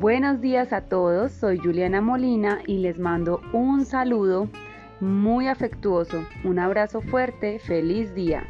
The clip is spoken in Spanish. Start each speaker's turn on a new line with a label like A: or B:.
A: Buenos días a todos, soy Juliana Molina y les mando un saludo muy afectuoso, un abrazo fuerte, feliz día.